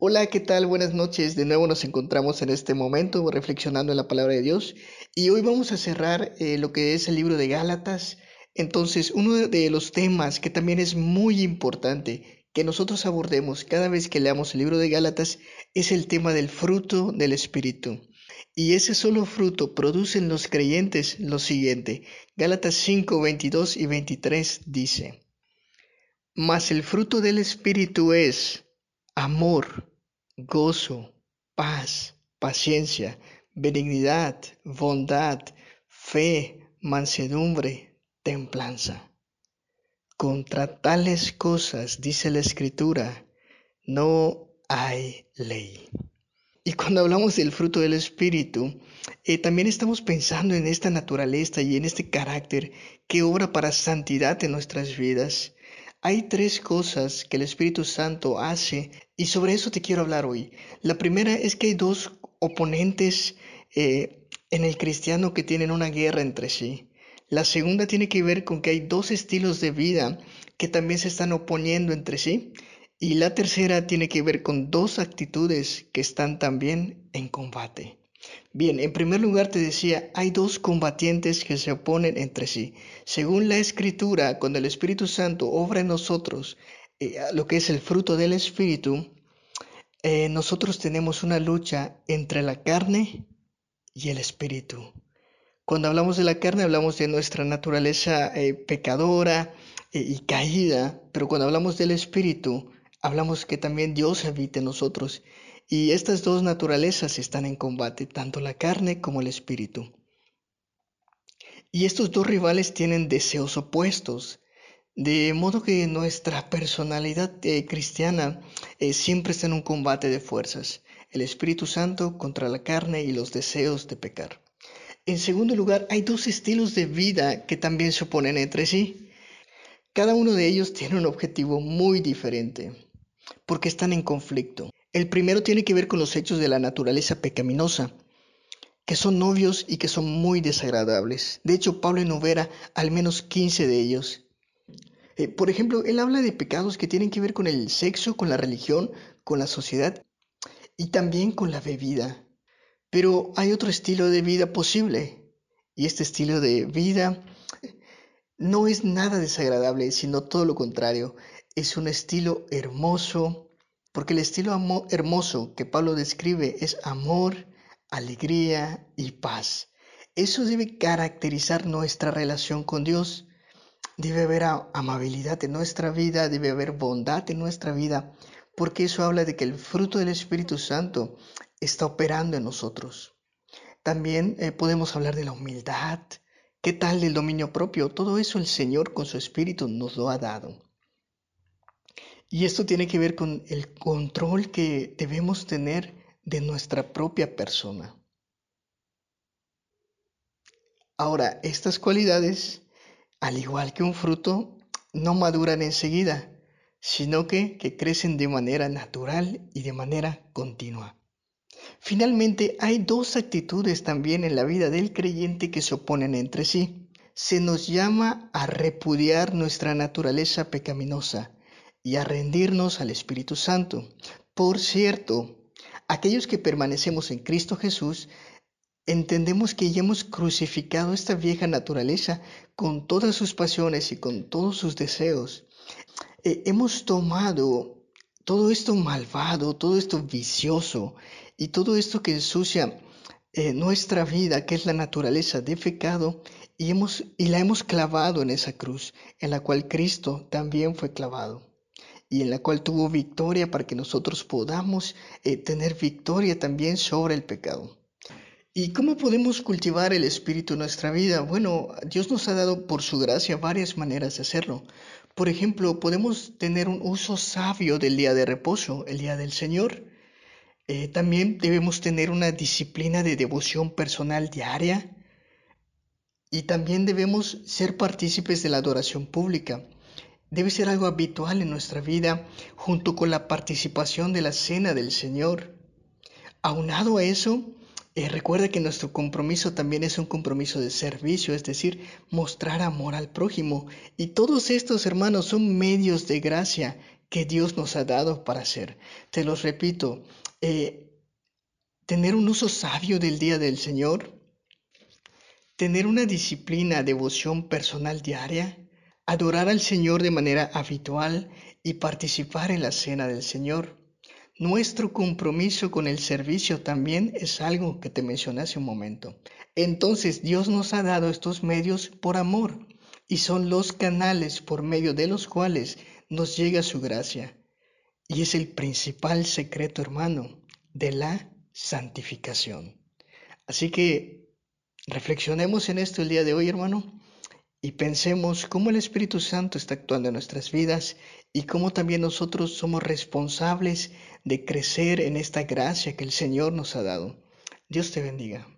Hola, ¿qué tal? Buenas noches. De nuevo nos encontramos en este momento reflexionando en la palabra de Dios y hoy vamos a cerrar eh, lo que es el libro de Gálatas. Entonces, uno de los temas que también es muy importante que nosotros abordemos cada vez que leamos el libro de Gálatas es el tema del fruto del Espíritu. Y ese solo fruto produce en los creyentes lo siguiente. Gálatas 5, 22 y 23 dice, Mas el fruto del Espíritu es amor, gozo, paz, paciencia, benignidad, bondad, fe, mansedumbre, templanza. Contra tales cosas, dice la Escritura, no hay ley. Y cuando hablamos del fruto del Espíritu, eh, también estamos pensando en esta naturaleza y en este carácter que obra para santidad en nuestras vidas. Hay tres cosas que el Espíritu Santo hace y sobre eso te quiero hablar hoy. La primera es que hay dos oponentes eh, en el cristiano que tienen una guerra entre sí. La segunda tiene que ver con que hay dos estilos de vida que también se están oponiendo entre sí. Y la tercera tiene que ver con dos actitudes que están también en combate. Bien, en primer lugar te decía, hay dos combatientes que se oponen entre sí. Según la escritura, cuando el Espíritu Santo obra en nosotros eh, lo que es el fruto del Espíritu, eh, nosotros tenemos una lucha entre la carne y el Espíritu. Cuando hablamos de la carne hablamos de nuestra naturaleza eh, pecadora y caída, pero cuando hablamos del Espíritu hablamos que también Dios habita en nosotros y estas dos naturalezas están en combate, tanto la carne como el espíritu. Y estos dos rivales tienen deseos opuestos, de modo que nuestra personalidad eh, cristiana eh, siempre está en un combate de fuerzas, el Espíritu Santo contra la carne y los deseos de pecar. En segundo lugar, hay dos estilos de vida que también se oponen entre sí. Cada uno de ellos tiene un objetivo muy diferente, porque están en conflicto. El primero tiene que ver con los hechos de la naturaleza pecaminosa, que son novios y que son muy desagradables. De hecho, Pablo enumera al menos 15 de ellos. Eh, por ejemplo, él habla de pecados que tienen que ver con el sexo, con la religión, con la sociedad y también con la bebida. Pero hay otro estilo de vida posible y este estilo de vida no es nada desagradable, sino todo lo contrario. Es un estilo hermoso, porque el estilo hermoso que Pablo describe es amor, alegría y paz. Eso debe caracterizar nuestra relación con Dios. Debe haber amabilidad en nuestra vida, debe haber bondad en nuestra vida, porque eso habla de que el fruto del Espíritu Santo está operando en nosotros. También eh, podemos hablar de la humildad. ¿Qué tal del dominio propio? Todo eso el Señor con su Espíritu nos lo ha dado. Y esto tiene que ver con el control que debemos tener de nuestra propia persona. Ahora, estas cualidades, al igual que un fruto, no maduran enseguida, sino que, que crecen de manera natural y de manera continua. Finalmente, hay dos actitudes también en la vida del creyente que se oponen entre sí. Se nos llama a repudiar nuestra naturaleza pecaminosa y a rendirnos al Espíritu Santo. Por cierto, aquellos que permanecemos en Cristo Jesús, entendemos que ya hemos crucificado esta vieja naturaleza con todas sus pasiones y con todos sus deseos. Eh, hemos tomado todo esto malvado, todo esto vicioso y todo esto que ensucia eh, nuestra vida, que es la naturaleza de pecado, y, hemos, y la hemos clavado en esa cruz, en la cual Cristo también fue clavado y en la cual tuvo victoria para que nosotros podamos eh, tener victoria también sobre el pecado. ¿Y cómo podemos cultivar el Espíritu en nuestra vida? Bueno, Dios nos ha dado por su gracia varias maneras de hacerlo. Por ejemplo, podemos tener un uso sabio del día de reposo, el día del Señor. Eh, también debemos tener una disciplina de devoción personal diaria. Y también debemos ser partícipes de la adoración pública debe ser algo habitual en nuestra vida junto con la participación de la cena del Señor. Aunado a eso, eh, recuerda que nuestro compromiso también es un compromiso de servicio, es decir, mostrar amor al prójimo. Y todos estos hermanos son medios de gracia que Dios nos ha dado para hacer. Te los repito, eh, tener un uso sabio del día del Señor, tener una disciplina, devoción personal diaria, adorar al Señor de manera habitual y participar en la cena del Señor. Nuestro compromiso con el servicio también es algo que te mencioné hace un momento. Entonces Dios nos ha dado estos medios por amor y son los canales por medio de los cuales nos llega su gracia. Y es el principal secreto, hermano, de la santificación. Así que reflexionemos en esto el día de hoy, hermano, y pensemos cómo el Espíritu Santo está actuando en nuestras vidas y cómo también nosotros somos responsables de crecer en esta gracia que el Señor nos ha dado. Dios te bendiga.